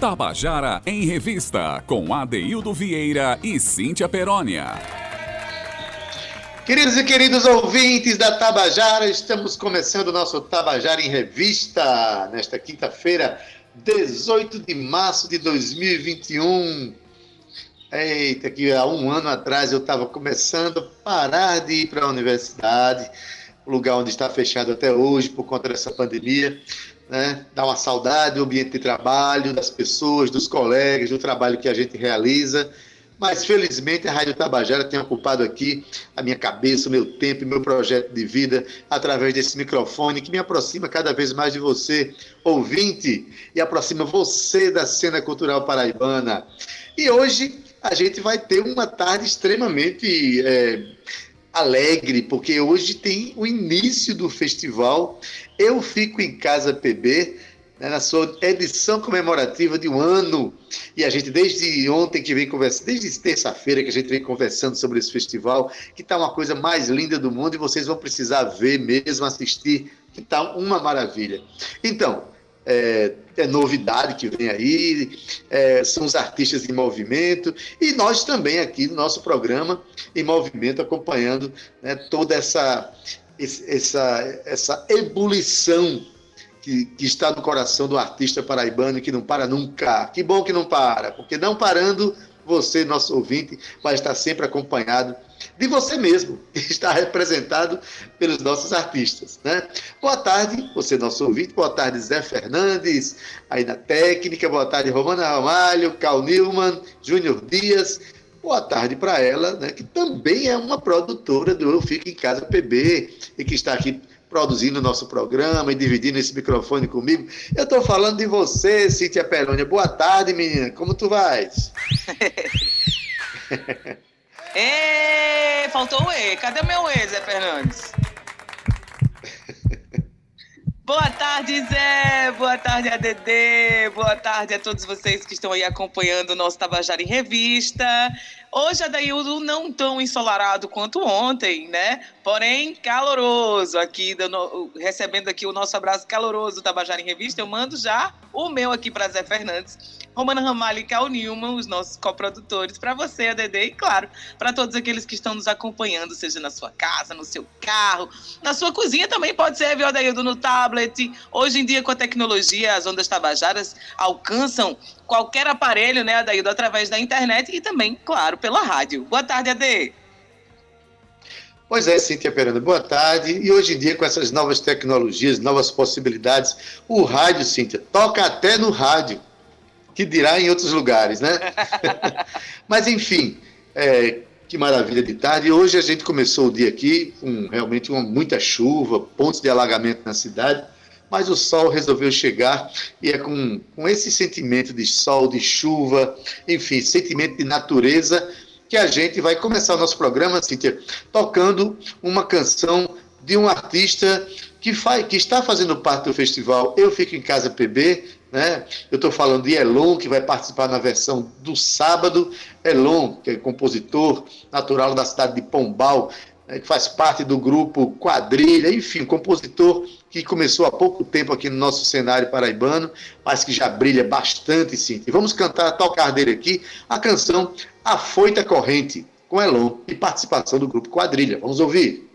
Tabajara em Revista, com Adeildo Vieira e Cíntia Perónia. Queridos e queridos ouvintes da Tabajara, estamos começando o nosso Tabajara em Revista nesta quinta-feira, 18 de março de 2021. Eita, que há um ano atrás eu estava começando a parar de ir para a universidade, lugar onde está fechado até hoje por conta dessa pandemia né? Dá uma saudade do ambiente de trabalho, das pessoas, dos colegas, do trabalho que a gente realiza. Mas felizmente a Rádio Tabajara tem ocupado aqui a minha cabeça, o meu tempo e meu projeto de vida através desse microfone que me aproxima cada vez mais de você, ouvinte, e aproxima você da cena cultural paraibana. E hoje a gente vai ter uma tarde extremamente é, alegre, porque hoje tem o início do festival Eu Fico em Casa PB, né, na sua edição comemorativa de um ano. E a gente, desde ontem que vem conversando, desde terça-feira que a gente vem conversando sobre esse festival, que está uma coisa mais linda do mundo e vocês vão precisar ver mesmo, assistir, que está uma maravilha. Então, é, é, novidade que vem aí, é, são os artistas em movimento, e nós também aqui no nosso programa em movimento, acompanhando né, toda essa, essa, essa ebulição que, que, está no coração do artista paraibano que não para nunca. Que bom que não para, porque não parando, você, nosso ouvinte, vai estar sempre acompanhado de você mesmo, que está representado pelos nossos artistas. Né? Boa tarde, você, nosso ouvinte. Boa tarde, Zé Fernandes, aí na técnica. Boa tarde, Romana Ramalho, Cal Newman, Júnior Dias. Boa tarde para ela, né, que também é uma produtora do Eu Fico em Casa PB e que está aqui produzindo o nosso programa e dividindo esse microfone comigo. Eu estou falando de você, Cíntia Perônia. Boa tarde, menina. Como tu vais? Ê, faltou o E. Cadê meu E, Zé Fernandes? Boa tarde, Zé. Boa tarde, ADD. Boa tarde a todos vocês que estão aí acompanhando o nosso Tabajara em Revista. Hoje, Adaildo, não tão ensolarado quanto ontem, né? Porém, caloroso aqui, dando, recebendo aqui o nosso abraço caloroso do Tabajara em Revista. Eu mando já o meu aqui para Zé Fernandes Romana Ramalho e Cal Newman, os nossos coprodutores, para você, ADD, e claro, para todos aqueles que estão nos acompanhando, seja na sua casa, no seu carro, na sua cozinha também pode ser, viu, Adaildo, no tablet. Hoje em dia, com a tecnologia, as ondas tabajaras alcançam qualquer aparelho, né, Adaildo, através da internet e também, claro, pela rádio. Boa tarde, Ade. Pois é, Cíntia Peranda, boa tarde. E hoje em dia, com essas novas tecnologias, novas possibilidades, o rádio, Cíntia, toca até no rádio que dirá em outros lugares, né? Mas, enfim, é, que maravilha de tarde. Hoje a gente começou o dia aqui com realmente uma, muita chuva, pontos de alagamento na cidade, mas o sol resolveu chegar e é com, com esse sentimento de sol, de chuva, enfim, sentimento de natureza, que a gente vai começar o nosso programa, Cíntia, tocando uma canção de um artista que, faz, que está fazendo parte do festival Eu Fico em Casa PB, né? Eu estou falando de Elon, que vai participar na versão do sábado. Elon, que é compositor natural da cidade de Pombal, né, que faz parte do grupo Quadrilha, enfim, compositor que começou há pouco tempo aqui no nosso cenário paraibano, mas que já brilha bastante, sim. E vamos cantar, tocar dele aqui, a canção A Foita Corrente, com Elon e participação do grupo Quadrilha. Vamos ouvir.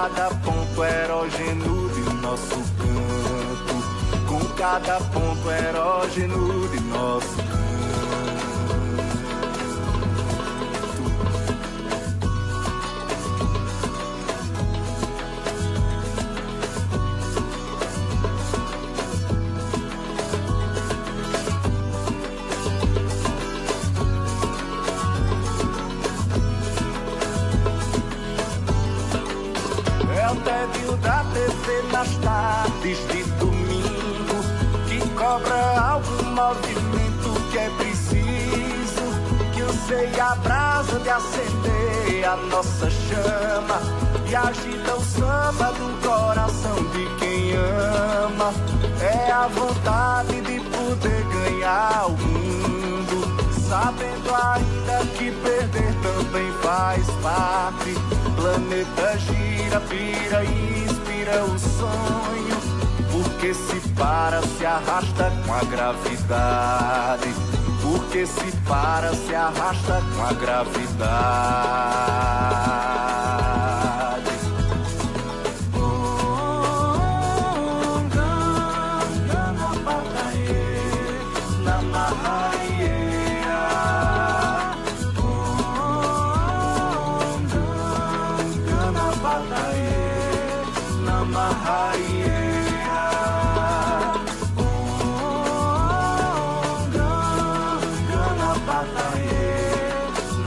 Cada ponto erógeno de nosso canto, com cada ponto erógeno de nosso nas tardes de domingo que cobra algum movimento que é preciso que eu a brasa de acender a nossa chama e agita o samba do coração de quem ama. É a vontade de poder ganhar o mundo sabendo ainda que perder também faz parte. Planeta gira, vira e é o sonho, porque se para, se arrasta com a gravidade. Porque se para, se arrasta com a gravidade.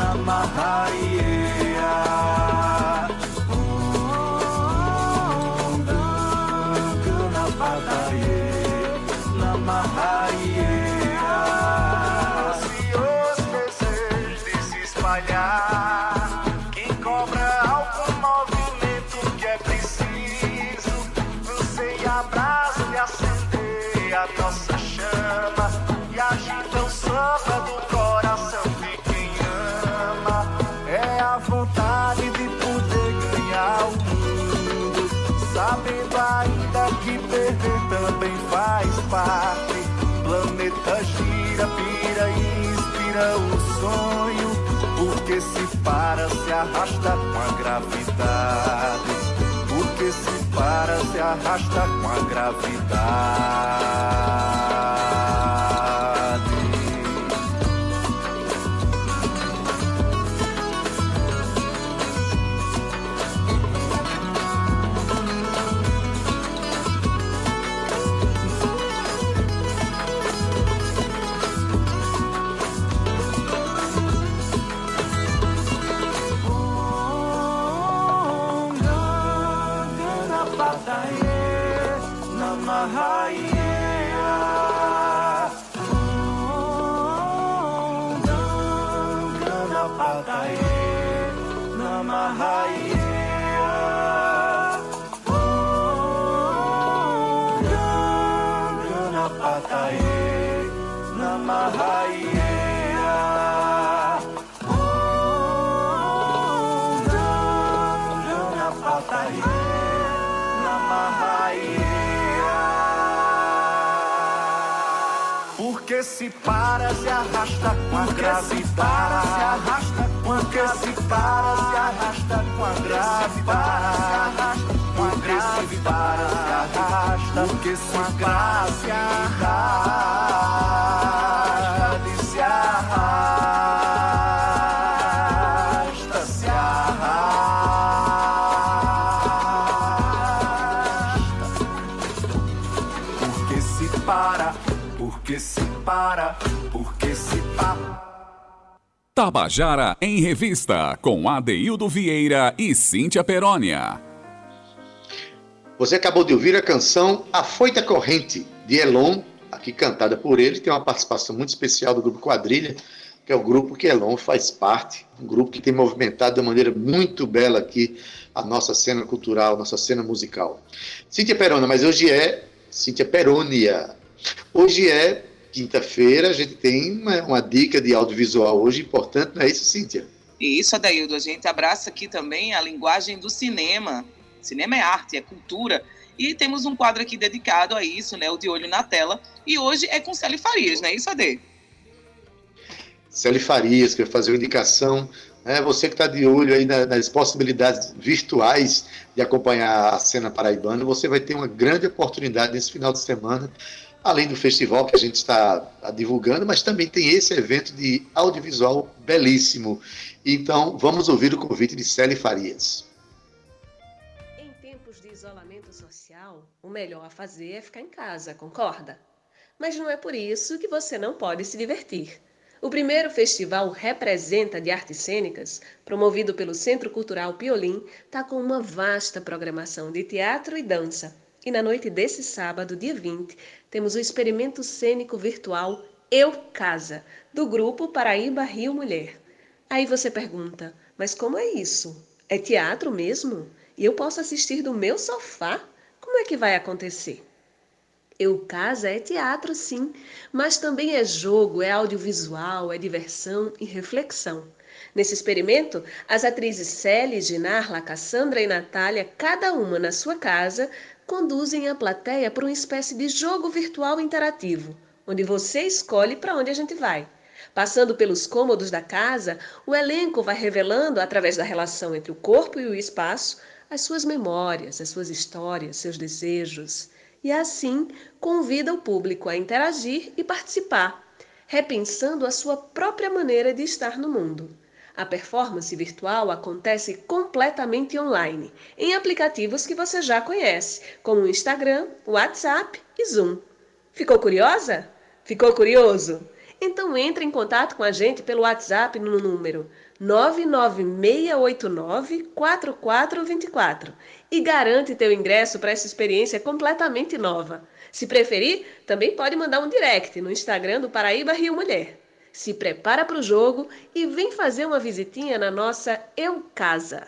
na mahaie o sonho, porque se para, se arrasta com a gravidade. Porque se para, se arrasta com a gravidade. Se para, se arrasta com a gravidade. Se arrasta com a que Tabajara em Revista, com Adeildo Vieira e Cíntia Perónia. Você acabou de ouvir a canção A Foita Corrente, de Elon, aqui cantada por ele, tem uma participação muito especial do grupo Quadrilha, que é o grupo que Elon faz parte, um grupo que tem movimentado de maneira muito bela aqui a nossa cena cultural, nossa cena musical. Cíntia Perona, mas hoje é Cíntia Perônia. Hoje é quinta-feira, a gente tem uma, uma, dica de audiovisual hoje importante, não é isso, Cíntia? Isso, Adaildo. A gente abraça aqui também a linguagem do cinema. Cinema é arte, é cultura. E temos um quadro aqui dedicado a isso, né? O De Olho na Tela. E hoje é com Celi Farias, não é isso, Ade? Celi Farias, que vai fazer uma indicação né, você que está de olho aí nas possibilidades virtuais de acompanhar a cena paraibana, você vai ter uma grande oportunidade nesse final de semana, além do festival que a gente está tá divulgando, mas também tem esse evento de audiovisual belíssimo. Então, vamos ouvir o convite de Célia Farias. Em tempos de isolamento social, o melhor a fazer é ficar em casa, concorda? Mas não é por isso que você não pode se divertir. O primeiro festival Representa de Artes Cênicas, promovido pelo Centro Cultural Piolim, está com uma vasta programação de teatro e dança. E na noite desse sábado, dia 20, temos o experimento cênico virtual Eu Casa, do grupo Paraíba Rio Mulher. Aí você pergunta, mas como é isso? É teatro mesmo? E eu posso assistir do meu sofá? Como é que vai acontecer? Eu Casa é teatro, sim, mas também é jogo, é audiovisual, é diversão e reflexão. Nesse experimento, as atrizes Célia, Ginarla, Cassandra e Natália, cada uma na sua casa, conduzem a plateia para uma espécie de jogo virtual interativo, onde você escolhe para onde a gente vai. Passando pelos cômodos da casa, o elenco vai revelando, através da relação entre o corpo e o espaço, as suas memórias, as suas histórias, seus desejos e assim convida o público a interagir e participar, repensando a sua própria maneira de estar no mundo. A performance virtual acontece completamente online, em aplicativos que você já conhece, como o Instagram, WhatsApp e Zoom. Ficou curiosa? Ficou curioso? Então entre em contato com a gente pelo WhatsApp no número 996894424 e garante teu ingresso para essa experiência completamente nova. Se preferir, também pode mandar um direct no Instagram do Paraíba Rio Mulher. Se prepara para o jogo e vem fazer uma visitinha na nossa Eu Casa.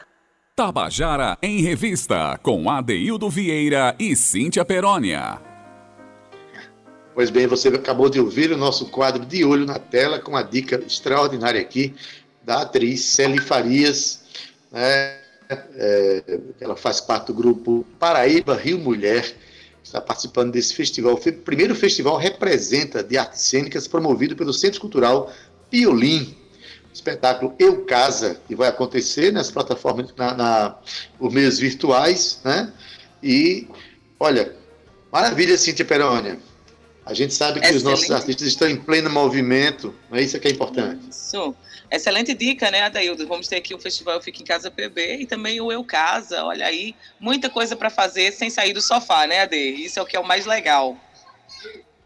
Tabajara em Revista, com Adeildo Vieira e Cíntia Perónia. Pois bem, você acabou de ouvir o nosso quadro de olho na tela com a dica extraordinária aqui da atriz Celi Farias, né? É, ela faz parte do grupo Paraíba Rio Mulher, está participando desse festival. O primeiro festival representa de artes cênicas promovido pelo Centro Cultural Piolim. Espetáculo Eu Casa, que vai acontecer nas plataformas, na, na, os meios virtuais, né? E, olha, maravilha, Cíntia Perônia. A gente sabe que Excelente. os nossos artistas estão em pleno movimento, não é isso que é importante. Isso. Excelente dica, né, Adaildo? Vamos ter aqui o Festival Fica em Casa PB e também o Eu Casa. Olha aí, muita coisa para fazer sem sair do sofá, né, Ade? Isso é o que é o mais legal.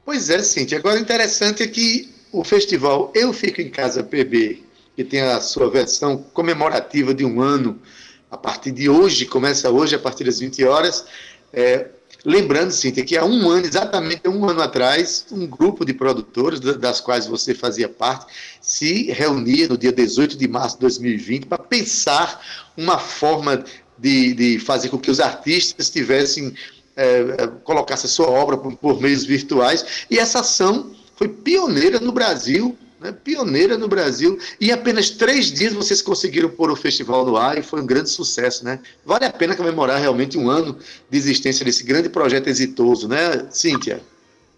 Pois é, Cintia. Agora, o interessante é que o festival Eu Fico em Casa PB, que tem a sua versão comemorativa de um ano, a partir de hoje, começa hoje, a partir das 20 horas, é, Lembrando, Cíntia, que há um ano, exatamente um ano atrás, um grupo de produtores, das quais você fazia parte, se reunia no dia 18 de março de 2020 para pensar uma forma de, de fazer com que os artistas tivessem, é, é colocassem a sua obra por, por meios virtuais. E essa ação foi pioneira no Brasil né, pioneira no Brasil. E em apenas três dias vocês conseguiram pôr o festival no ar e foi um grande sucesso, né? Vale a pena comemorar realmente um ano de existência desse grande projeto exitoso, né, Cíntia?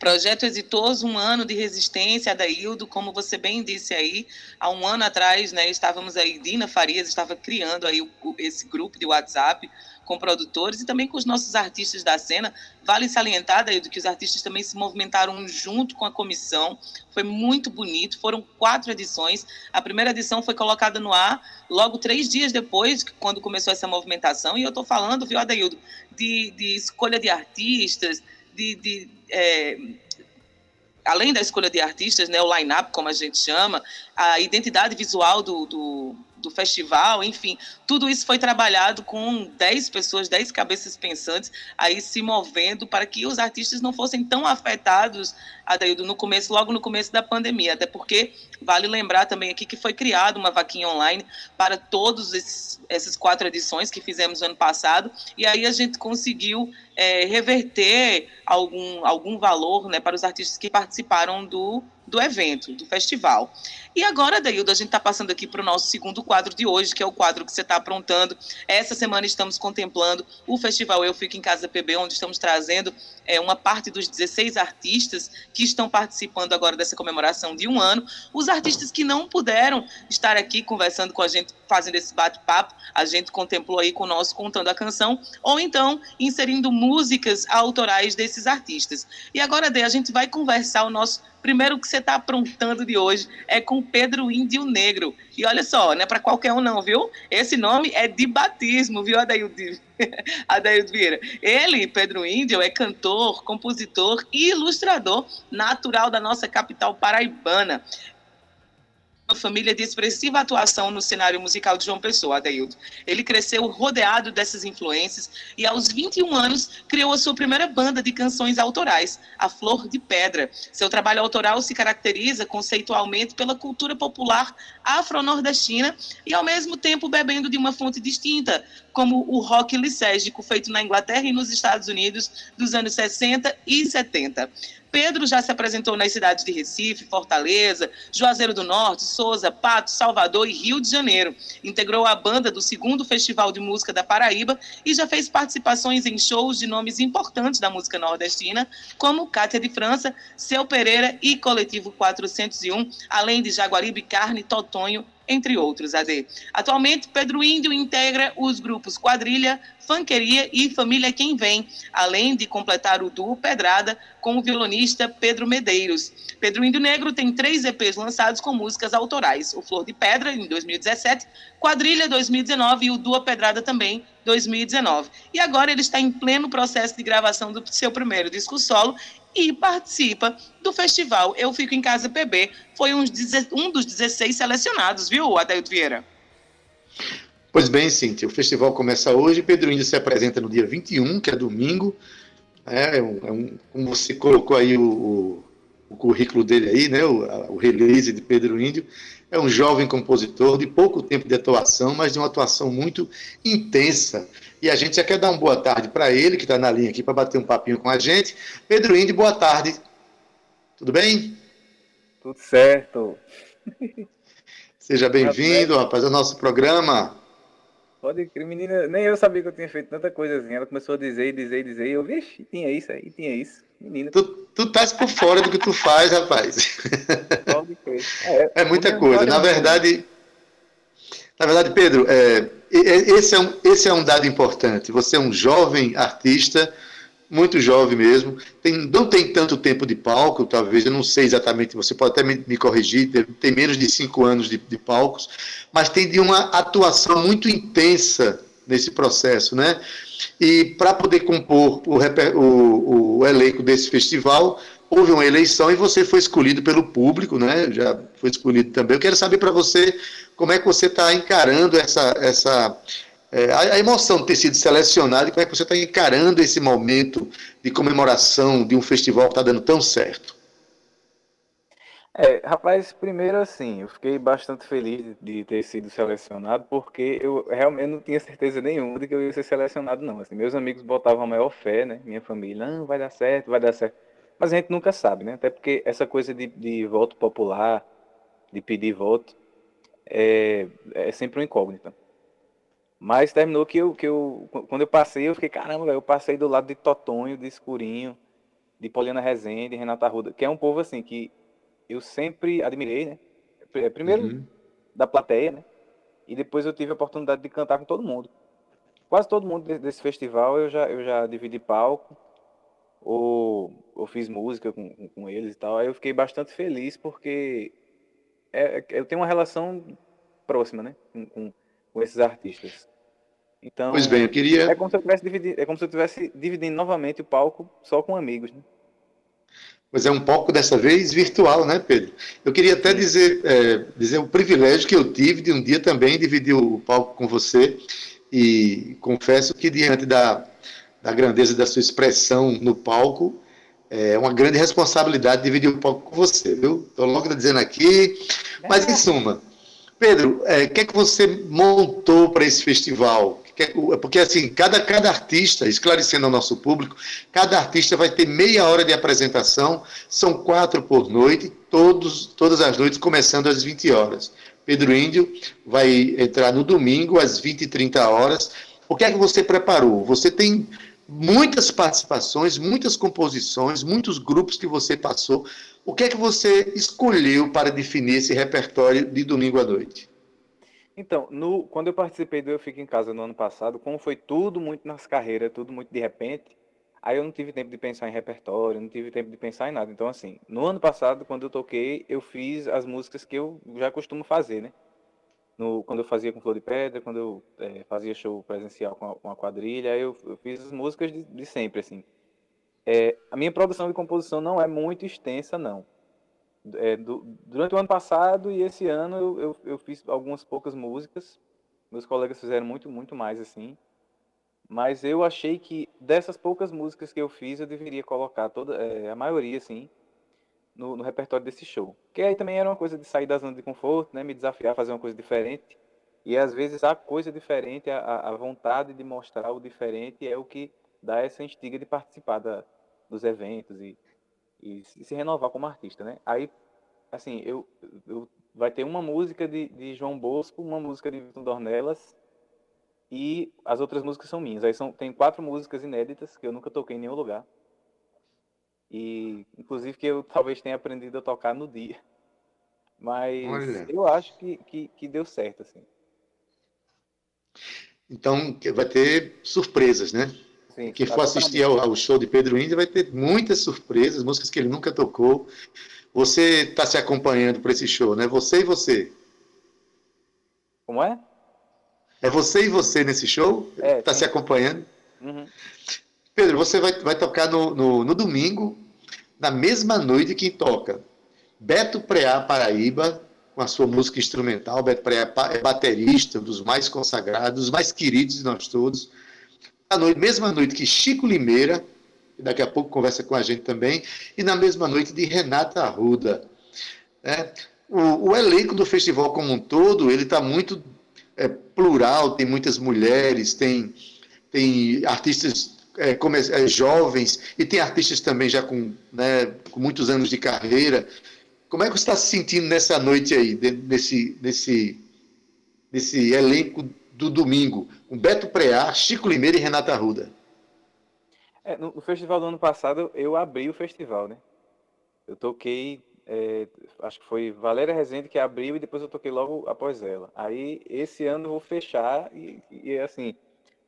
Projeto exitoso, um ano de resistência, Adaildo, como você bem disse aí, há um ano atrás, né, estávamos aí, Dina Farias estava criando aí o, esse grupo de WhatsApp com produtores e também com os nossos artistas da cena. Vale salientar, Adaildo, que os artistas também se movimentaram junto com a comissão, foi muito bonito, foram quatro edições, a primeira edição foi colocada no ar logo três dias depois, quando começou essa movimentação, e eu estou falando, viu, Adaildo, de, de escolha de artistas, de, de é, além da escolha de artistas, né, o line-up, como a gente chama, a identidade visual do, do, do festival, enfim, tudo isso foi trabalhado com 10 pessoas, 10 cabeças pensantes aí se movendo para que os artistas não fossem tão afetados, Adaildo, no começo, logo no começo da pandemia, até porque vale lembrar também aqui que foi criada uma vaquinha online para todos esses, essas quatro edições que fizemos ano passado, e aí a gente conseguiu é, reverter algum, algum valor né, para os artistas que participaram do do evento, do festival. E agora, Daildo, a gente está passando aqui para o nosso segundo quadro de hoje, que é o quadro que você está aprontando. Essa semana estamos contemplando o Festival Eu Fico em Casa PB, onde estamos trazendo é, uma parte dos 16 artistas que estão participando agora dessa comemoração de um ano. Os artistas que não puderam estar aqui conversando com a gente, fazendo esse bate-papo, a gente contemplou aí conosco contando a canção, ou então inserindo músicas autorais desses artistas. E agora, Dê, a gente vai conversar o nosso primeiro que você está aprontando de hoje é com Pedro Índio Negro. E olha só, não é para qualquer um não, viu? Esse nome é de batismo, viu, Adaildo Vieira? Ele, Pedro Índio, é cantor, compositor e ilustrador natural da nossa capital paraibana uma família de expressiva atuação no cenário musical de João Pessoa, Adeildo. Ele cresceu rodeado dessas influências e, aos 21 anos, criou a sua primeira banda de canções autorais, A Flor de Pedra. Seu trabalho autoral se caracteriza conceitualmente pela cultura popular afro-nordestina e, ao mesmo tempo, bebendo de uma fonte distinta, como o rock lisérgico feito na Inglaterra e nos Estados Unidos dos anos 60 e 70. Pedro já se apresentou nas cidades de Recife, Fortaleza, Juazeiro do Norte, Souza, Pato, Salvador e Rio de Janeiro. Integrou a banda do segundo Festival de Música da Paraíba e já fez participações em shows de nomes importantes da música nordestina, como Cátia de França, Seu Pereira e Coletivo 401, além de Jaguaribe Carne, Totonho entre outros, AD. Atualmente, Pedro Índio integra os grupos Quadrilha, Fanqueria e Família Quem Vem, além de completar o duo Pedrada com o violonista Pedro Medeiros. Pedro Índio Negro tem três EPs lançados com músicas autorais: O Flor de Pedra, em 2017, Quadrilha 2019 e o Duo Pedrada também 2019. E agora ele está em pleno processo de gravação do seu primeiro disco solo e participa do festival Eu Fico em Casa PB. Foi um, um dos 16 selecionados, viu, Adailto Vieira? Pois bem, Cíntia, o festival começa hoje, Pedro Índio se apresenta no dia 21, que é domingo. É, é, um, é um, como você colocou aí o, o, o currículo dele aí, né, o, a, o release de Pedro Índio. É um jovem compositor de pouco tempo de atuação, mas de uma atuação muito intensa. E a gente já quer dar uma boa tarde para ele, que está na linha aqui para bater um papinho com a gente. Pedro Índio, boa tarde. Tudo bem? Tudo certo. Seja bem-vindo, rapaz, ao nosso programa. Pode crer, menina, nem eu sabia que eu tinha feito tanta coisa assim. Ela começou a dizer e dizer e dizer. E eu, vixe, tinha isso aí, tinha isso. Menina. Tu, tu estás por fora do que tu faz, rapaz. Pode crer. É, é muita coisa. Na verdade, na verdade, Pedro, é, esse, é um, esse é um dado importante. Você é um jovem artista, muito jovem mesmo, tem, não tem tanto tempo de palco, talvez, eu não sei exatamente, você pode até me, me corrigir, tem menos de cinco anos de, de palcos, mas tem de uma atuação muito intensa nesse processo, né? E para poder compor o, o, o elenco desse festival, houve uma eleição e você foi escolhido pelo público, né? Já foi escolhido também. Eu quero saber para você como é que você está encarando essa, essa é, a, emoção de ter sido selecionado e como é que você está encarando esse momento de comemoração de um festival que está dando tão certo? É, rapaz, primeiro assim, eu fiquei bastante feliz de ter sido selecionado, porque eu realmente não tinha certeza nenhuma de que eu ia ser selecionado, não. Assim, meus amigos botavam a maior fé, né? Minha família, não, vai dar certo, vai dar certo. Mas a gente nunca sabe, né? Até porque essa coisa de, de voto popular, de pedir voto, é, é sempre uma incógnita. Mas terminou que eu, que eu, quando eu passei, eu fiquei, caramba, eu passei do lado de Totonho, de Escurinho, de Poliana Rezende, Renata Arruda, que é um povo assim que eu sempre admirei, né? É, primeiro uhum. da plateia, né? E depois eu tive a oportunidade de cantar com todo mundo. Quase todo mundo desse festival eu já, eu já dividi palco, ou, ou fiz música com, com eles e tal. Aí eu fiquei bastante feliz porque é, é, eu tenho uma relação próxima, né, com, com, com, esses artistas. Então, pois bem, eu queria. É como se eu tivesse dividindo, é como se eu tivesse dividindo novamente o palco só com amigos, né? Mas é um palco dessa vez virtual, né, Pedro? Eu queria até dizer, é, dizer o privilégio que eu tive de um dia também dividir o palco com você e confesso que diante da, da grandeza da sua expressão no palco, é uma grande responsabilidade dividir o palco com você, viu? Estou logo dizendo aqui. Mas, em suma, Pedro, o é, que é que você montou para esse festival? Porque, assim, cada, cada artista, esclarecendo ao nosso público, cada artista vai ter meia hora de apresentação, são quatro por noite, todos, todas as noites, começando às 20 horas. Pedro Índio vai entrar no domingo, às 20 e 30 horas. O que é que você preparou? Você tem muitas participações, muitas composições, muitos grupos que você passou. O que é que você escolheu para definir esse repertório de domingo à noite? Então, no, quando eu participei do Eu Fico em Casa no ano passado, como foi tudo muito nas carreiras, tudo muito de repente, aí eu não tive tempo de pensar em repertório, não tive tempo de pensar em nada. Então, assim, no ano passado, quando eu toquei, eu fiz as músicas que eu já costumo fazer, né? No, quando eu fazia com Flor de Pedra, quando eu é, fazia show presencial com a, com a quadrilha, eu, eu, fiz as músicas de, de sempre, assim. É, a minha produção de composição não é muito extensa, não. É, do, durante o ano passado e esse ano eu, eu, eu, fiz algumas poucas músicas. Meus colegas fizeram muito, muito mais assim. Mas eu achei que dessas poucas músicas que eu fiz, eu deveria colocar toda, é, a maioria, assim, no, no, repertório desse show. Que aí também era uma coisa de sair da zona de conforto, né? Me desafiar a fazer uma coisa diferente. E às vezes a coisa diferente, a, a vontade de mostrar o diferente é o que dá essa instiga de participar da, dos eventos e, e se renovar como artista, né? Aí, assim, eu, eu vai ter uma música de, de João Bosco, uma música de Vitor Dornelas e as outras músicas são minhas. Aí são, tem quatro músicas inéditas que eu nunca toquei em nenhum lugar. E, inclusive, que eu talvez tenha aprendido a tocar no dia. Mas Olha. eu acho que, que, que deu certo, assim. Então, vai ter surpresas, né? Sim, Quem for assistir ao, ao, show de Pedro Índia vai ter muitas surpresas, músicas que ele nunca tocou. Você está se acompanhando para esse show, né? Você e você. Como é? É você e você nesse show? Está é, tá se acompanhando? Uhum. Pedro, você vai, vai tocar no, no, no, domingo, na mesma noite que toca Beto Preá Paraíba, com a sua música instrumental. Beto Preá é baterista, um dos mais consagrados, dos mais queridos de nós todos na noite, mesma noite que Chico Limeira, que daqui a pouco conversa com a gente também, e na mesma noite de Renata Arruda. É, o, o, elenco do festival como um todo, ele está muito é, plural, tem muitas mulheres, tem, tem artistas é, é, jovens, e tem artistas também já com, né, com muitos anos de carreira. Como é que você está se sentindo nessa noite aí, nesse, nesse, nesse elenco do domingo, com Beto Preá, Chico Limeira e Renata Arruda. É, no, no, festival do ano passado, eu abri o festival, né? Eu toquei, é, acho que foi Valéria Rezende que abriu e depois eu toquei logo após ela. Aí, esse ano eu vou fechar e, e assim,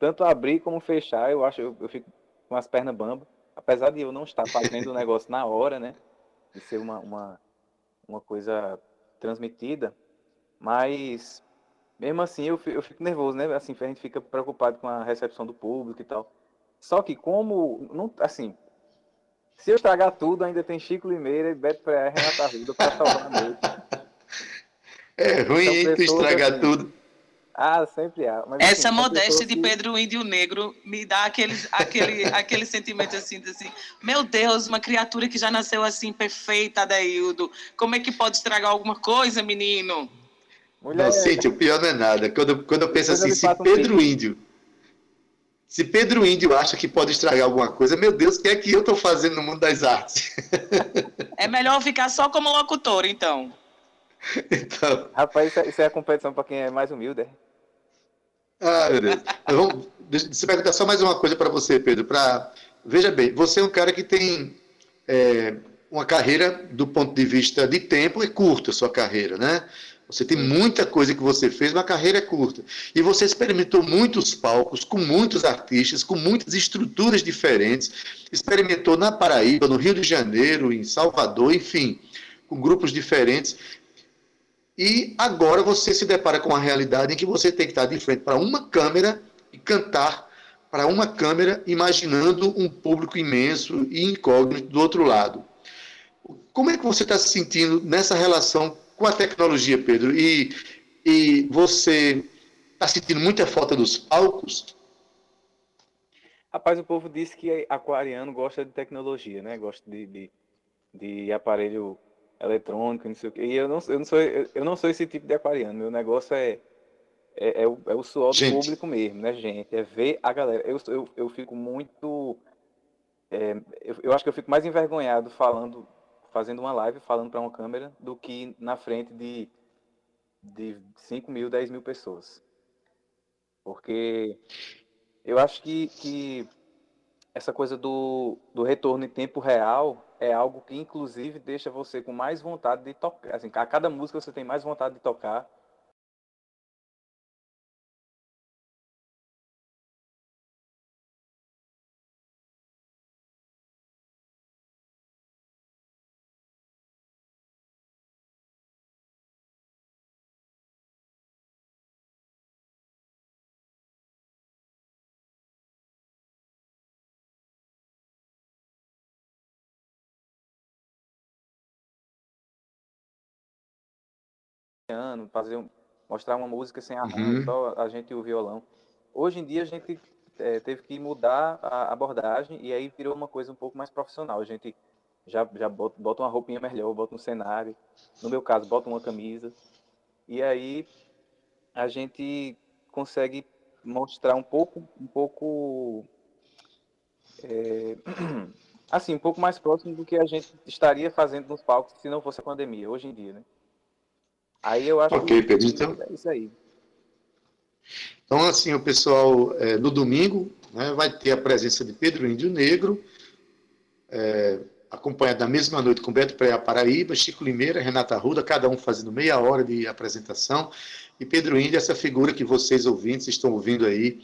tanto abrir como fechar, eu acho, eu, eu fico com as pernas bambas. Apesar de eu não estar fazendo o negócio na hora, né? De ser uma, uma, uma coisa transmitida, mas mesmo assim, eu, eu fico nervoso, né? Assim, a gente fica preocupado com a recepção do público e tal. Só que como, não, assim, se eu estragar tudo, ainda tem Chico Limeira e Beto Freire e Renata Arruda para salvar a noite. É ruim, hein, tu estragar assim, tudo. Ah, sempre há. Mas, Essa assim, modéstia de Pedro Índio Negro me dá aquele, aquele, aquele sentimento assim, assim, meu Deus, uma criatura que já nasceu assim, perfeita, Adaildo. Como é que pode estragar alguma coisa, menino? Mulher... Não, Cíntia, o pior não é nada. Quando, quando eu penso assim, se Pedro Índio. Se Pedro Índio acha que pode estragar alguma coisa, meu Deus, o que é que eu estou fazendo no mundo das artes? É melhor ficar só como locutor, então. então... Rapaz, isso é, isso é a competição para quem é mais humilde. Ah, meu Deus. Vamos, deixa eu perguntar só mais uma coisa para você, Pedro. Pra... Veja bem, você é um cara que tem é, uma carreira, do ponto de vista de tempo, é curta a sua carreira, né? Você tem muita coisa que você fez, uma carreira é curta. E você experimentou muitos palcos, com muitos artistas, com muitas estruturas diferentes. Experimentou na Paraíba, no Rio de Janeiro, em Salvador, enfim, com grupos diferentes. E agora você se depara com a realidade em que você tem que estar de frente para uma câmera e cantar para uma câmera, imaginando um público imenso e incógnito do outro lado. Como é que você está se sentindo nessa relação com a tecnologia, Pedro, e, e você está sentindo muita falta dos palcos? Rapaz, o povo disse que aquariano gosta de tecnologia, né? Gosta de, de, de aparelho eletrônico, não sei o quê. E eu não, eu não, sou, eu não sou esse tipo de aquariano. Meu negócio é, é, é, o, é o suor do gente. público mesmo, né, gente? É ver a galera. Eu, eu, eu fico muito. É, eu, eu acho que eu fico mais envergonhado falando fazendo uma live falando para uma câmera do que na frente de, de 5 mil, 10 mil pessoas. Porque eu acho que, que essa coisa do, do retorno em tempo real é algo que, inclusive, deixa você com mais vontade de tocar. Assim, a cada música você tem mais vontade de tocar. Piano, fazer mostrar uma música sem arranjo, uhum. só a gente e o violão. Hoje em dia a gente é, teve que mudar a abordagem e aí virou uma coisa um pouco mais profissional. A gente já, já bota, bota uma roupinha melhor, bota um cenário, no meu caso, bota uma camisa. E aí a gente consegue mostrar um pouco, um pouco é, assim, um pouco mais próximo do que a gente estaria fazendo nos palcos se não fosse a pandemia, hoje em dia, né? Aí eu acho okay, que Pedro, então... é isso aí. Então, assim, o pessoal, é, no domingo, né, vai ter a presença de Pedro Índio Negro, é, acompanhado na mesma noite com Beto Praia Paraíba, Chico Limeira, Renata Ruda, cada um fazendo meia hora de apresentação. E Pedro Índio, essa figura que vocês ouvintes estão ouvindo aí.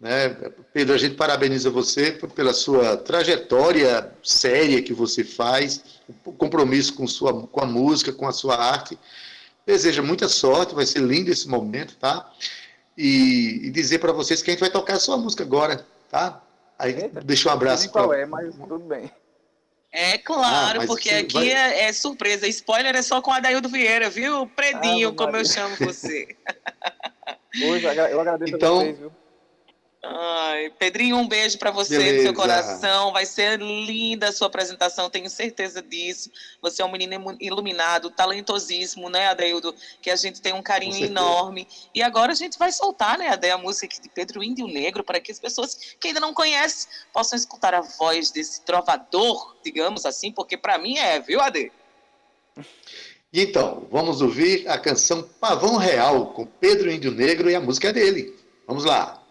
Né? Pedro, a gente parabeniza você pela sua trajetória séria que você faz, o compromisso com, sua, com a música, com a sua arte. Deseja muita sorte, vai ser lindo esse momento, tá? E, e dizer para vocês que a gente vai tocar a sua música agora, tá? Aí Eita, deixa um abraço. Não qual é, mas tudo bem. É claro, ah, porque aqui vai... é, é, surpresa. Spoiler é só com Adaildo Vieira, viu? Predinho, ah, como eu chamo você. Hoje eu agradeço então, a vocês, viu? Ai, Pedrinho, um beijo para você Beleza. no seu coração. Vai ser linda a sua apresentação, tenho certeza disso. Você é um menino iluminado, talentosíssimo, né, Adeildo? Que a gente tem um carinho enorme. E agora a gente vai soltar, né, Ade, a música de Pedro Índio Negro, para que as pessoas que ainda não conhecem possam escutar a voz desse trovador, digamos assim, porque para mim é, viu, Ade? Então, vamos ouvir a canção Pavão Real com Pedro Índio Negro e a música é dele. Vamos lá.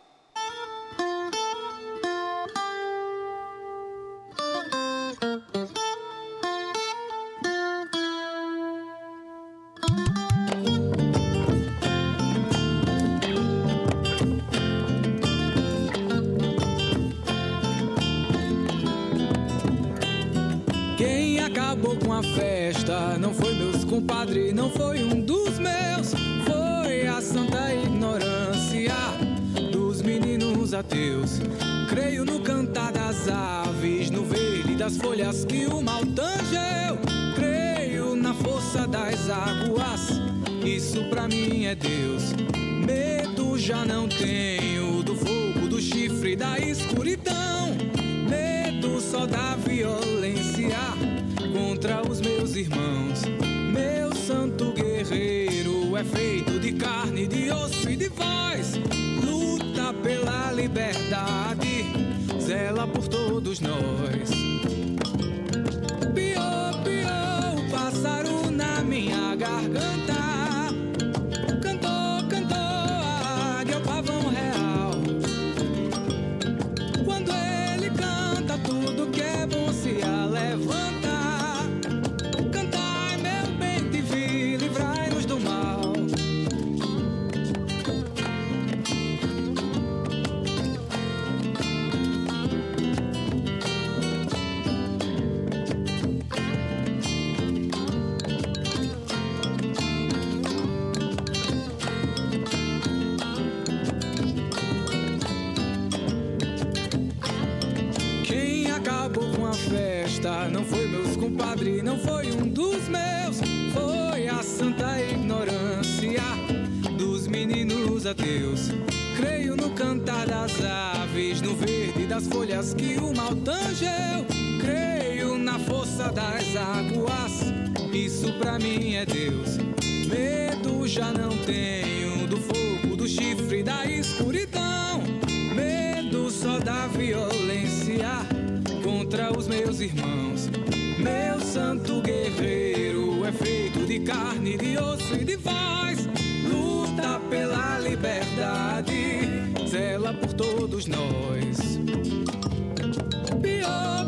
Compadre não foi um dos meus, foi a santa ignorância dos meninos ateus. Creio no cantar das aves, no verde das folhas que o mal tangeu. Creio na força das águas, isso pra mim é Deus. Medo já não tenho do fogo, do chifre, da escuridão. Medo só da violência contra os meus irmãos santo guerreiro é feito de carne, de osso e de voz. Luta pela liberdade, zela por todos nós. Não foi um dos meus, foi a santa ignorância dos meninos ateus. Creio no cantar das aves, no verde das folhas que o mal tangeu. Creio na força das águas, isso pra mim é Deus. Medo já não tenho do fogo, do chifre, da escuridão. Medo só da violência contra os meus irmãos. Meu santo guerreiro é feito de carne, de osso e de voz. Luta pela liberdade, zela por todos nós. pavão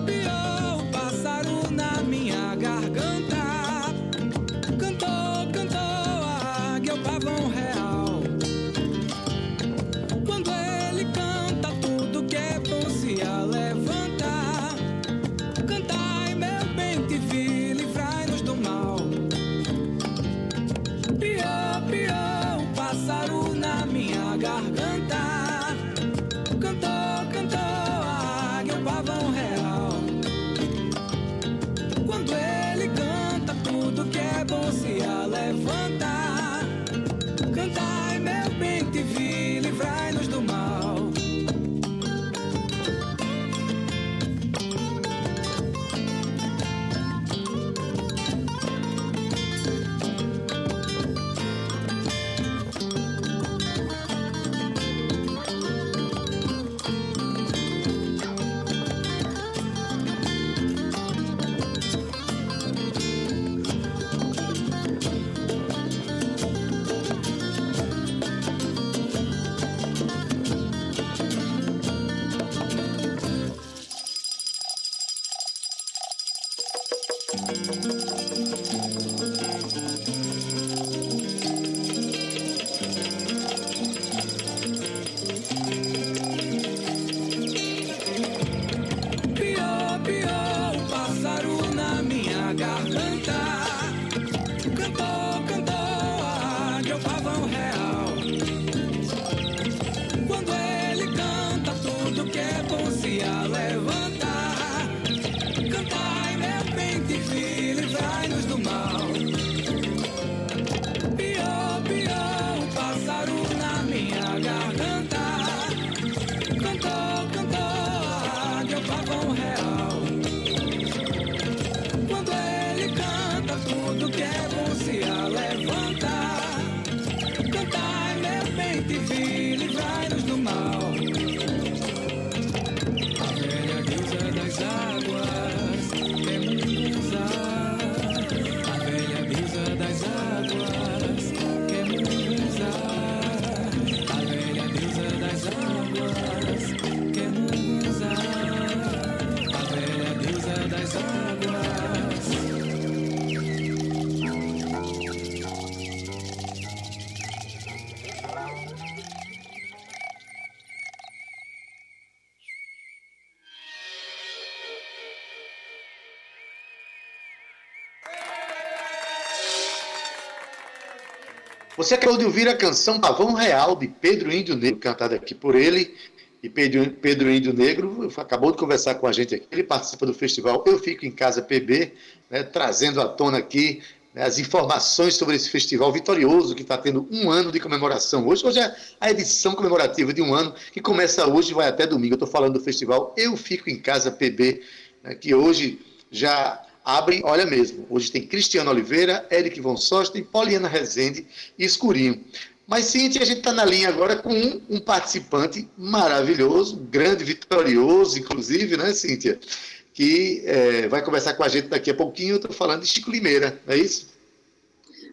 Você acabou de ouvir a canção Pavão Real, de Pedro Índio Negro, cantada aqui por ele. E Pedro, Pedro Índio Negro acabou de conversar com a gente aqui. Ele participa do festival Eu Fico em Casa PB, né, trazendo à tona aqui né, as informações sobre esse festival vitorioso que está tendo um ano de comemoração hoje. Hoje é a edição comemorativa de um ano, que começa hoje e vai até domingo. Eu estou falando do festival Eu Fico em Casa PB, né, que hoje já abre, olha mesmo, hoje tem Cristiano Oliveira, Eric Von Sosten, Poliana Rezende e Escurinho. Mas, Cíntia, a gente está na linha agora com um, um, participante maravilhoso, grande, vitorioso, inclusive, né, Cíntia? Que é, vai conversar com a gente daqui a pouquinho. Estou falando de Chico Limeira, não é isso?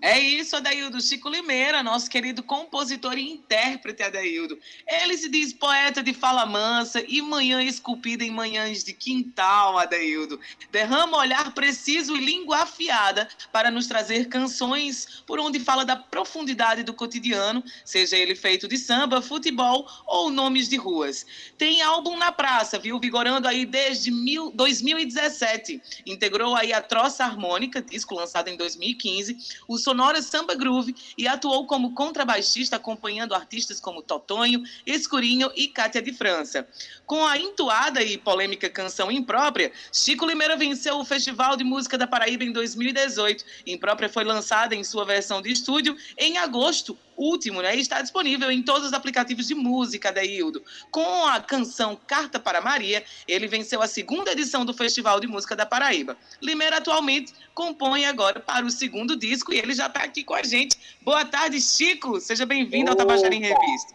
É isso, Adaildo. Chico Limeira, nosso querido compositor e intérprete, Adaildo. Ele se diz poeta de fala mansa e manhã esculpida em manhãs de quintal, Adaildo. Derrama olhar preciso e língua afiada para nos trazer canções por onde fala da profundidade do cotidiano, seja ele feito de samba, futebol ou nomes de ruas. Tem álbum na praça, viu? Vigorando aí desde mil, 2017. Integrou aí a Troça Harmônica, disco lançado em 2015, o Sonora Samba Groove e atuou como contrabaixista acompanhando artistas como Totonho, Escurinho e Cátia de França. Com a intuada e polêmica canção Imprópria, Chico Limeira venceu o Festival de Música da Paraíba em 2018. Imprópria foi lançada em sua versão de estúdio em agosto último, né? Está disponível em todos os aplicativos de música da Hildo. Com a canção Carta para Maria, ele venceu a segunda edição do Festival de Música da Paraíba. Limeira atualmente compõe agora para o segundo disco e ele já está aqui com a gente. Boa tarde, Chico. Seja bem-vindo ao Tabajara em Revista.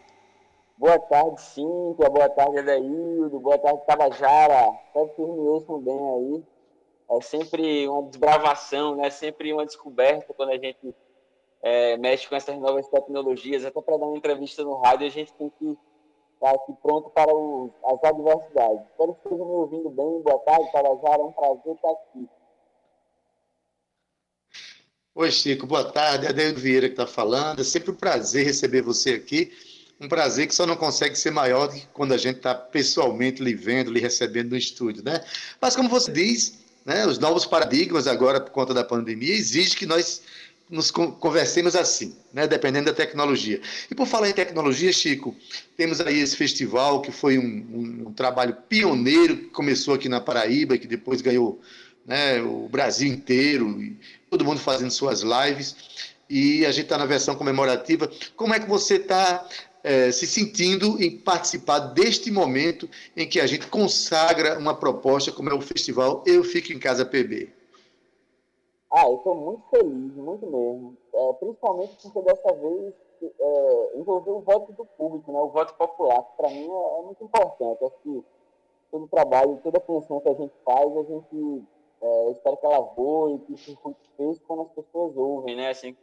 Boa tarde, Cíntia. Boa tarde, Adaildo. Boa tarde, Tabajara. Espero que me ouçam bem aí. É sempre uma desbravação, né? Sempre uma descoberta quando a gente é, mexe com essas novas tecnologias. Até para dar uma entrevista no rádio, a gente tem que estar aqui pronto para o, as adversidades. Espero que estejam me ouvindo bem. Boa tarde, Tabajara. É um prazer estar aqui. Oi, Chico. Boa tarde. É Adeildo Vieira que está falando. É sempre um prazer receber você aqui. Um prazer que só não consegue ser maior do que quando a gente está pessoalmente lhe vendo, lhe recebendo no estúdio, né? Mas como você diz, né, os novos paradigmas agora por conta da pandemia exigem que nós nos conversemos assim, né, dependendo da tecnologia. E por falar em tecnologia, Chico, temos aí esse festival que foi um, um, um trabalho pioneiro que começou aqui na Paraíba, que depois ganhou né, o Brasil inteiro, todo mundo fazendo suas lives. E a gente está na versão comemorativa. Como é que você está é, se sentindo em participar deste momento em que a gente consagra uma proposta como é o festival Eu Fico em Casa PB? Ah, eu estou muito feliz, muito mesmo. É, principalmente porque dessa vez é, envolveu o voto do público, né, o voto popular, que para mim é, é, muito importante. Acho que todo trabalho, toda função que a gente faz, a gente é, espera que ela voe, que isso fez quando as pessoas ouvem, né? Assim,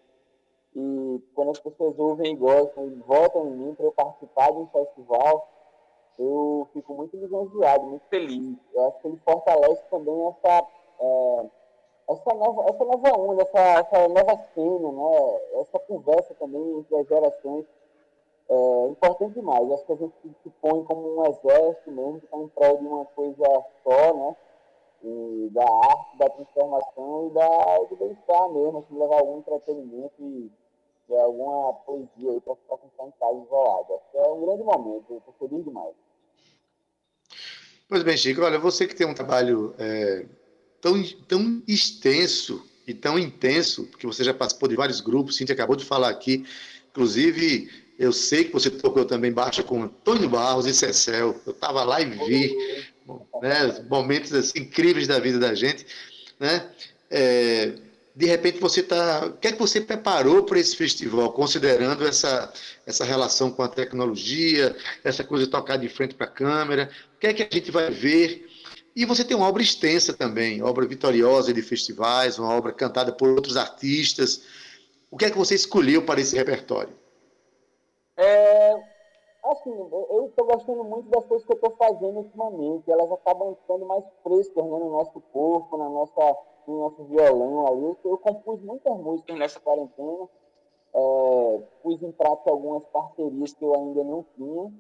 e quando as pessoas ouvem e gostam e votam em mim para eu participar de um festival, eu fico muito lisonjeado, muito feliz. Eu acho que ele fortalece também essa é, essa nova, essa nova onda, essa, essa nova cena, né? essa conversa também entre as gerações é importante demais. Acho que a gente se põe como um exército mesmo, que está em prol de uma coisa só, né? E da arte, da transformação e da, do bem-estar mesmo, assim, levar algum entretenimento e, e alguma poesia aí para ficar com em casa isolado. Acho que é um grande momento, estou feliz demais. Pois bem, Chico, olha, você que tem um trabalho é tão, tão extenso e tão intenso, porque você já participou de vários grupos, Cintia acabou de falar aqui, inclusive eu sei que você tocou também baixo com Antônio Barros e Cecel, eu estava lá e vi né, momentos assim, incríveis da vida da gente, né? É, de repente você está. O que é que você preparou para esse festival, considerando essa, essa relação com a tecnologia, essa coisa de tocar de frente para a câmera? O que é que a gente vai ver e você tem uma obra extensa também, obra vitoriosa de festivais, uma obra cantada por outros artistas. O que é que você escolheu para esse repertório? É, assim, eu estou gostando muito das coisas que eu estou fazendo ultimamente. Elas acabam ficando mais frescas né, no nosso corpo, na nossa, no nosso violão ali. Eu, eu compus muitas músicas nessa quarentena. É, pus em prática algumas parcerias que eu ainda não tinha.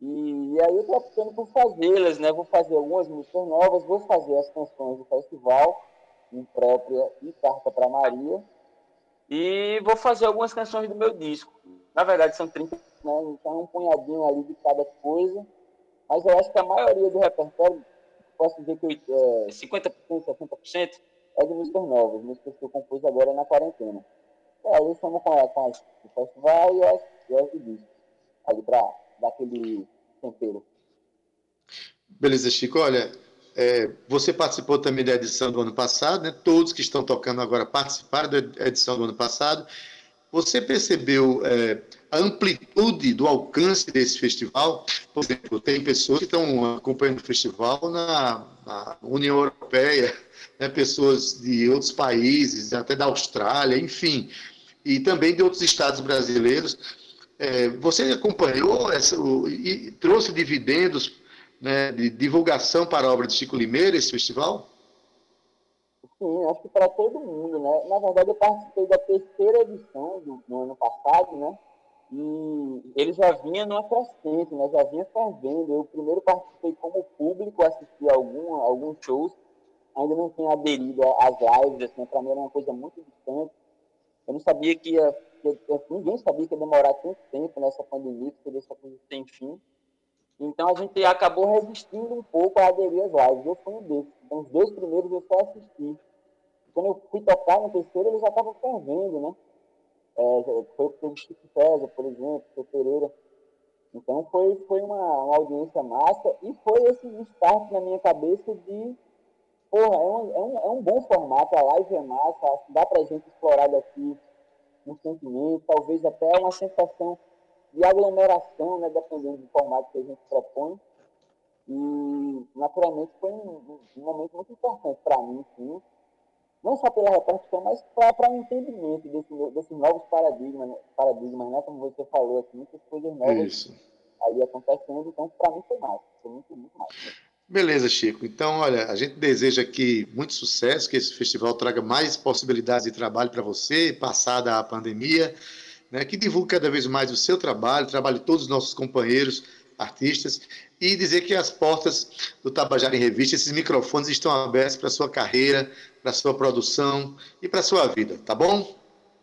E, e aí eu estou optando por fazê-las, né? Vou fazer algumas músicas novas, vou fazer as canções do festival, própria e Carta para Maria. E vou fazer algumas canções do meu disco. Na verdade são 30, né? Então um punhadinho ali de cada coisa. Mas eu acho que a maioria do repertório, posso dizer que é, 50%, 60% é de músicas novas, músicas que eu compus agora na quarentena. É, aí estamos com, com as do festival e as, e as do disco. Ali para daquele tempero. Beleza, Chico. Olha, é, você participou também da edição do ano passado, né? Todos que estão tocando agora participaram da edição do ano passado. Você percebeu é, a amplitude do alcance desse festival? Por exemplo, tem pessoas que estão acompanhando o festival na, na União Europeia, né? pessoas de outros países, até da Austrália, enfim, e também de outros estados brasileiros é, você acompanhou essa, o, e trouxe dividendos né, de divulgação para a obra de Chico Limeira, esse festival? Sim, acho que para todo mundo, né? Na verdade, eu participei da terceira edição do, do ano passado, né? E ele já vinha numa crescente, né? Já vinha fervendo. Eu primeiro participei como público, assisti algum, alguns shows, ainda não tinha aderido às lives, assim, para mim era uma coisa muito distante. Eu não sabia que ia ninguém sabia que ia demorar tanto tempo nessa pandemia, que seria essa coisa sem fim. Então a gente acabou resistindo um pouco a aderir às lives. Eu fui um desses. Então os dois primeiros eu só assisti. Quando eu fui tocar no terceiro, ele já estava fervendo, né? É, foi o Chico César, por exemplo, o Pereira. Então foi, foi uma, uma, audiência massa e foi esse start na minha cabeça de, porra, é um, é um, é um bom formato, a live é massa, dá pra gente explorar daqui um sentimento, talvez até uma sensação de aglomeração, né, dependendo do formato que a gente propõe. E, naturalmente, foi um, um momento muito importante para mim, sim. Não só pela repercussão, mas para o um entendimento desse, desses novos paradigmas, né, paradigmas, né? Como você falou aqui, muitas coisas novas Isso. aí acontecendo. Então, para mim, foi mais. Foi muito, muito mais. Beleza, Chico. Então, olha, a gente deseja aqui muito sucesso, que esse festival traga mais possibilidades de trabalho para você, passada a pandemia, né, que divulgue cada vez mais o seu trabalho, o trabalho de todos os nossos companheiros, artistas, e dizer que as portas do Tabajara em Revista, esses microfones estão abertos para sua carreira, para sua produção e para sua vida, tá bom?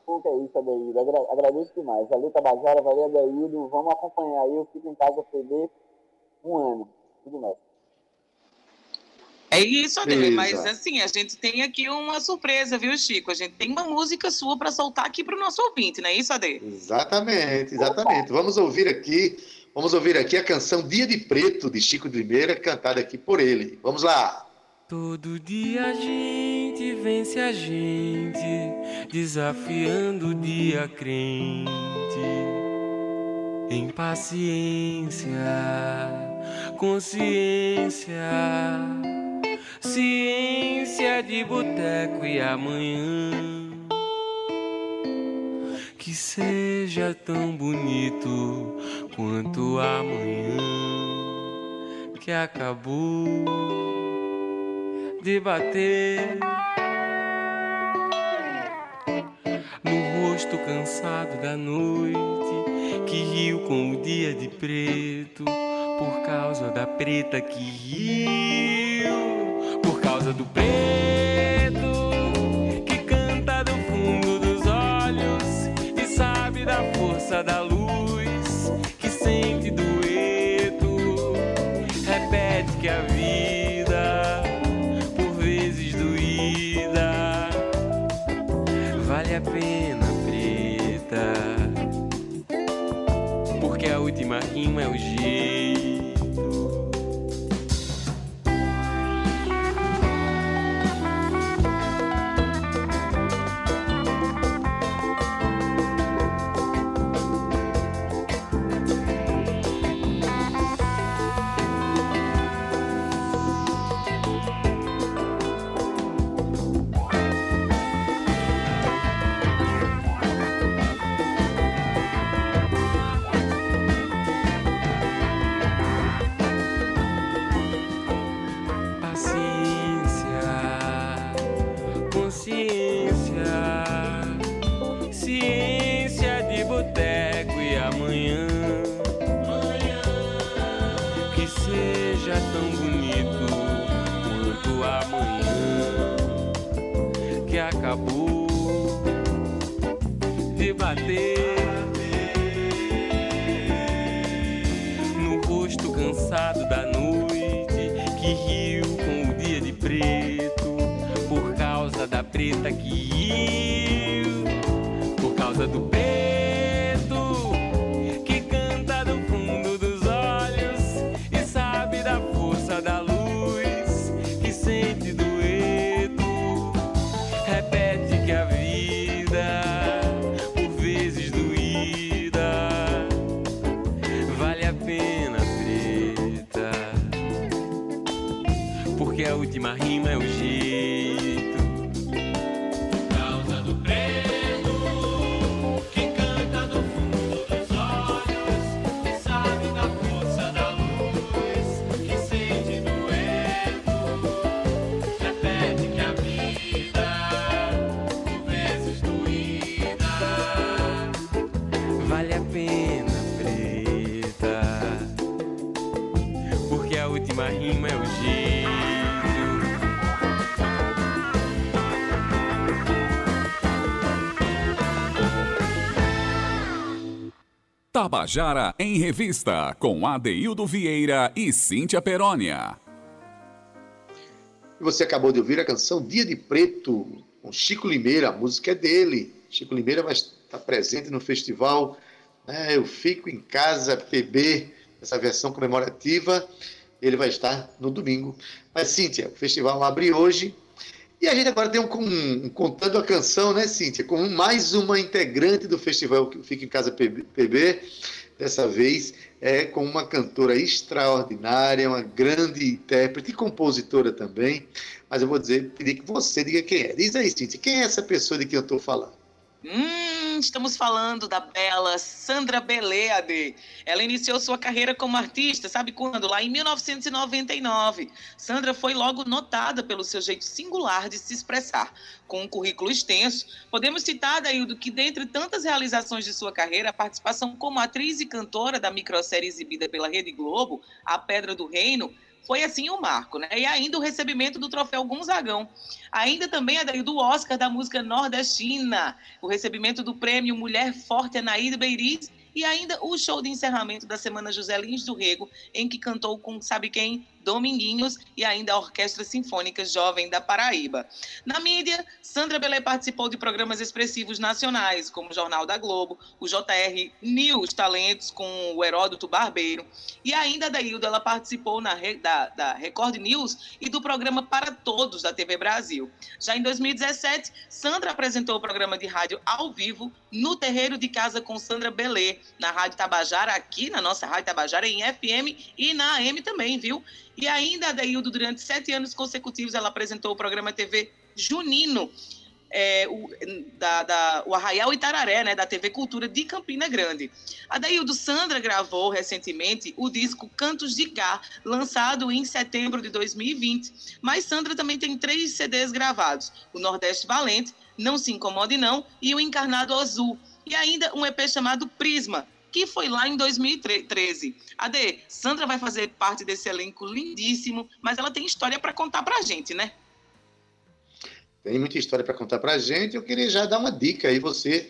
Ponto é isso, Adeildo. Agra agradeço demais. Valeu, Tabajara, valeu, Adeildo. Vamos acompanhar aí. Eu fico em casa PB um ano. Tudo mais. É isso, Adele, mas assim, a gente tem aqui uma surpresa, viu, Chico? A gente tem uma música sua para soltar aqui para o nosso ouvinte, não é isso, Adele? Exatamente, exatamente. Vamos ouvir aqui, vamos ouvir aqui a canção Dia de Preto, de Chico de Limeira, cantada aqui por ele. Vamos lá! Todo dia a gente vence a gente, desafiando o dia crente. Em paciência, consciência, ciência de boteco e amanhã. Que seja tão bonito quanto amanhã que acabou de bater no rosto cansado da noite que riu com o dia de preto por causa da preta que riu do preto Tabajara em Revista, com Adeildo Vieira e Cíntia Perónia. Você acabou de ouvir a canção Dia de Preto, com Chico Limeira, a música é dele. Chico Limeira vai estar presente no festival né, Eu Fico em Casa PB, essa versão comemorativa. Ele vai estar no domingo. Mas, Cíntia, o festival abre hoje. E a gente agora tem um, um, contando a canção, né, Cíntia? Com mais uma integrante do festival que fica em Casa PB. Dessa vez é com uma cantora extraordinária, uma grande intérprete e compositora também. Mas eu vou dizer, pedir que você diga quem é. Diz aí, Cíntia, quem é essa pessoa de quem eu estou falando? Hum, estamos falando da bela Sandra Beleade. Ela iniciou sua carreira como artista, sabe quando? Lá em 1999. Sandra foi logo notada pelo seu jeito singular de se expressar. Com um currículo extenso, podemos citar, Daildo, que dentre tantas realizações de sua carreira, a participação como atriz e cantora da microsérie exibida pela Rede Globo, A Pedra do Reino, foi assim um marco, né? E ainda o recebimento do troféu Gonzagão. Ainda também a do Oscar da música nordestina, o recebimento do prêmio Mulher Forte Anaída Beiriz e ainda o show de encerramento da Semana José Lins do Rego, em que cantou com sabe quem? Dominguinhos e ainda a Orquestra Sinfônica Jovem da Paraíba. Na mídia, Sandra Belé participou de programas expressivos nacionais, como o Jornal da Globo, o JR News Talentos com o Heródoto Barbeiro, e ainda da Hilda, ela participou na, da, da Record News e do programa Para Todos da TV Brasil. Já em 2017, Sandra apresentou o programa de rádio ao vivo no Terreiro de Casa com Sandra Belê, na Rádio Tabajara, aqui na nossa Rádio Tabajara, em FM e na AM também, viu? E ainda a Deildo, durante sete anos consecutivos, ela apresentou o programa TV Junino, é, o, da, da, o Arraial Itararé, né, da TV Cultura de Campina Grande. A Daildo Sandra gravou recentemente o disco Cantos de Cá, lançado em setembro de 2020. Mas Sandra também tem três CDs gravados: o Nordeste Valente, Não Se Incomode Não e o Encarnado Azul. E ainda um EP chamado Prisma, que foi lá em 2013. Ade, Sandra vai fazer parte desse elenco lindíssimo, mas ela tem história para contar para a gente, né? Tem muita história para contar para a gente. Eu queria já dar uma dica aí, você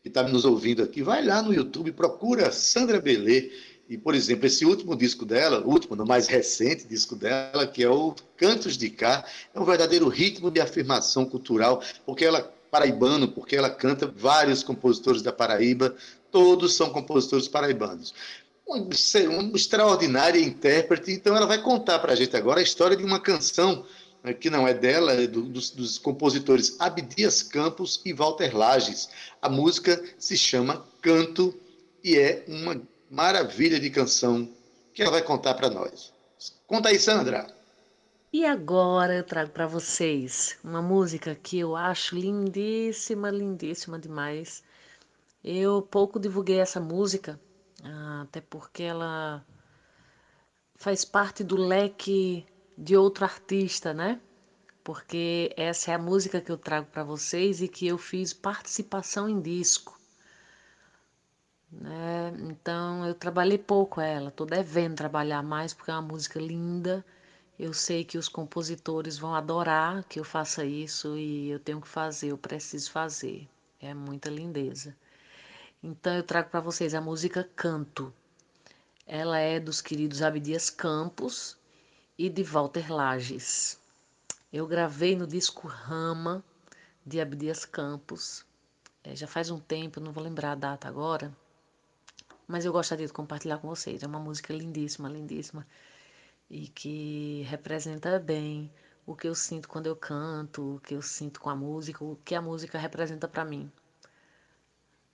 que está nos ouvindo aqui, vai lá no YouTube, procura Sandra Belê. E, por exemplo, esse último disco dela, o último, no mais recente disco dela, que é o Cantos de Cá, é um verdadeiro ritmo de afirmação cultural, porque ela paraibano, porque ela canta vários compositores da Paraíba, todos são compositores paraibanos. Uma, uma extraordinária intérprete, então ela vai contar para a gente agora a história de uma canção né, que não é dela, é do, dos, dos, compositores Abdias Campos e Walter Lages. A música se chama Canto e é uma maravilha de canção que ela vai contar para nós. Conta aí, Sandra. E agora eu trago para vocês uma música que eu acho lindíssima, lindíssima demais. Eu pouco divulguei essa música, ah, até porque ela faz parte do leque de outro artista, né? Porque essa é a música que eu trago para vocês e que eu fiz participação em disco. Né? Então eu trabalhei pouco ela, tô devendo trabalhar mais porque é uma música linda. Eu sei que os compositores vão adorar que eu faça isso e eu tenho que fazer, eu preciso fazer. É muita lindeza. Então eu trago para vocês a música Canto. Ela é dos queridos Abdias Campos e de Walter Lages. Eu gravei no disco Rama de Abdias Campos. É, já faz um tempo, não vou lembrar a data agora, mas eu gostaria de compartilhar com vocês. É uma música lindíssima, lindíssima e que representa bem o que eu sinto quando eu canto, o que eu sinto com a música, o que a música representa para mim.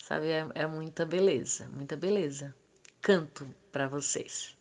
Sabe, é, é muita beleza, muita beleza. Canto para vocês.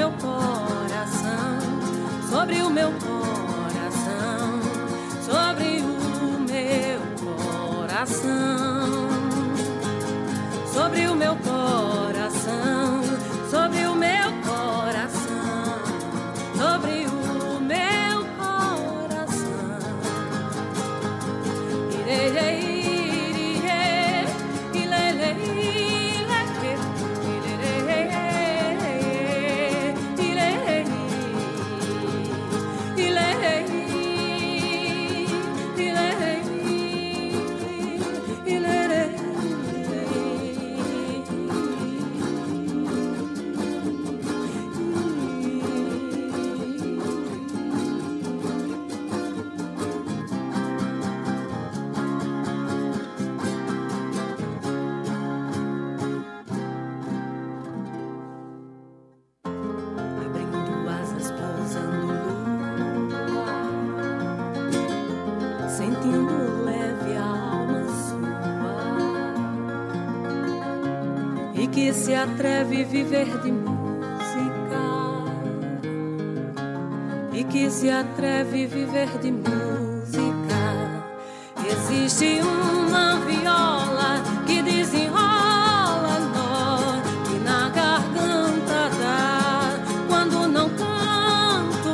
meu coração, sobre o meu coração, sobre o meu coração, sobre o meu coração. Viver de música, e que se atreve a viver de música. Existe uma viola que desenrola nó que na garganta dá quando não canto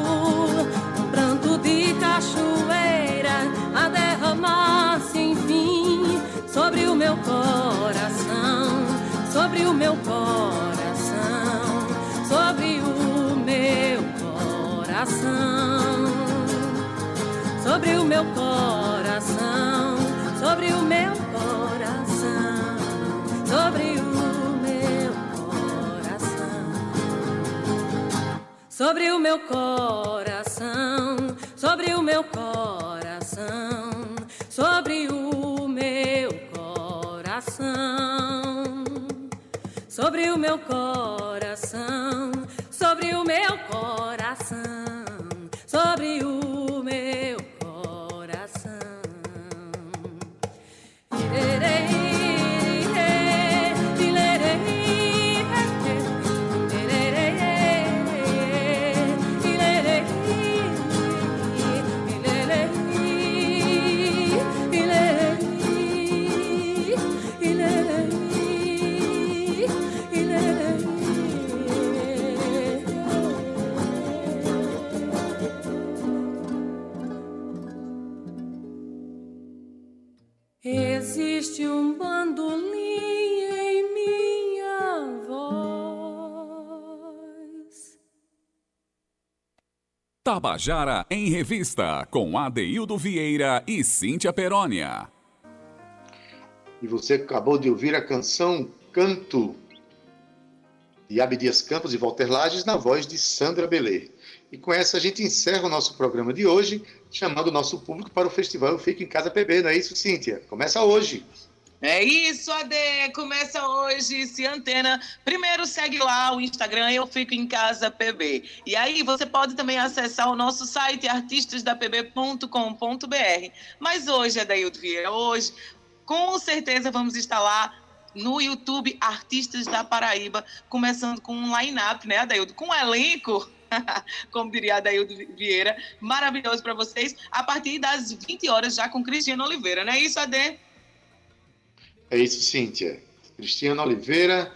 um pranto de cachoeira a derramar-se enfim sobre o meu coração sobre o meu coração coração sobre o meu coração, sobre o meu coração, sobre o meu coração, sobre o meu coração, sobre o meu coração, sobre o meu coração, sobre o meu coração, sobre o meu coração, sobre o Existe um bandolim em minha voz. Tabajara em Revista, com Adeildo Vieira e Cíntia Perónia. E você acabou de ouvir a canção Canto, de Abdias Campos e Walter Lages, na voz de Sandra Belê. E com essa a gente encerra o nosso programa de hoje, chamando o nosso público para o festival Eu Fico em Casa PB, não é isso, Cíntia? Começa hoje. É isso, Ade. Começa hoje, se antena. Primeiro segue lá o Instagram, eu fico em casa PB. E aí você pode também acessar o nosso site artistasdapb.com.br. Mas hoje, Adaildo Vieira, hoje, com certeza vamos estar lá no YouTube Artistas da Paraíba, começando com um line-up, né, Adaildo? Com um elenco como diria Adaildo Vieira, maravilhoso para vocês, a partir das 20 horas já com Cristiano Oliveira, não é isso, Ade? É isso, Cíntia. Cristiano Oliveira,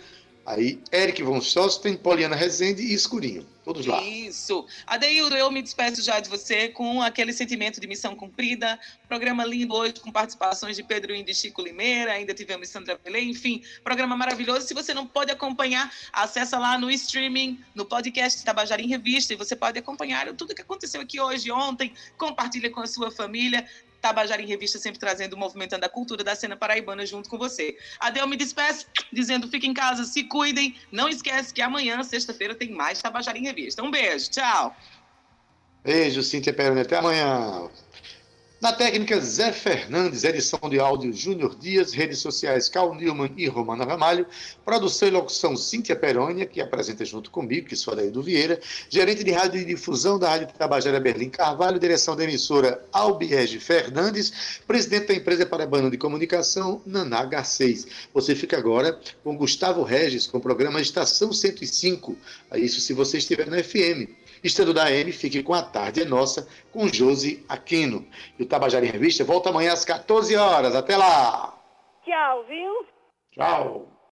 aí Eric Von Sosten, Poliana Rezende e Escurinho. Todos lá. Isso. Adeildo, eu me despeço já de você com aquele sentimento de missão cumprida. Programa lindo hoje com participações de Pedro Indi e Chico Limeira, ainda tivemos Sandra Pelé, enfim, programa maravilhoso. Se você não pode acompanhar, acessa lá no streaming, no podcast Tabajara em Revista, e você pode acompanhar tudo que aconteceu aqui hoje, ontem, compartilha com a sua família. Tabajara em Revista sempre trazendo, movimentando a cultura da cena paraibana junto com você. Adeu, me despeço, dizendo fiquem em casa, se cuidem. Não esquece que amanhã, sexta-feira, tem mais Tabajara em Revista. Um beijo, tchau. Beijo, Cíntia Peroni. Até amanhã. Na técnica, Zé Fernandes, edição de áudio Júnior Dias, redes sociais Cal Newman e Romana Ramalho, produção e locução Cíntia Perônia, que apresenta junto comigo, que sou Adaildo Vieira, gerente de rádio e difusão da Rádio Tabajara Berlim Carvalho, direção da emissora Albiege Fernandes, presidente da empresa Paraibana de Comunicação, Naná H6. Você fica agora com Gustavo Regis, com o programa Estação 105, isso se você estiver na FM. Estando da M, fique com a tarde é nossa, com Josi Aquino. E o Tabajara em Revista volta amanhã às 14 horas. Até lá! Tchau, viu? Tchau!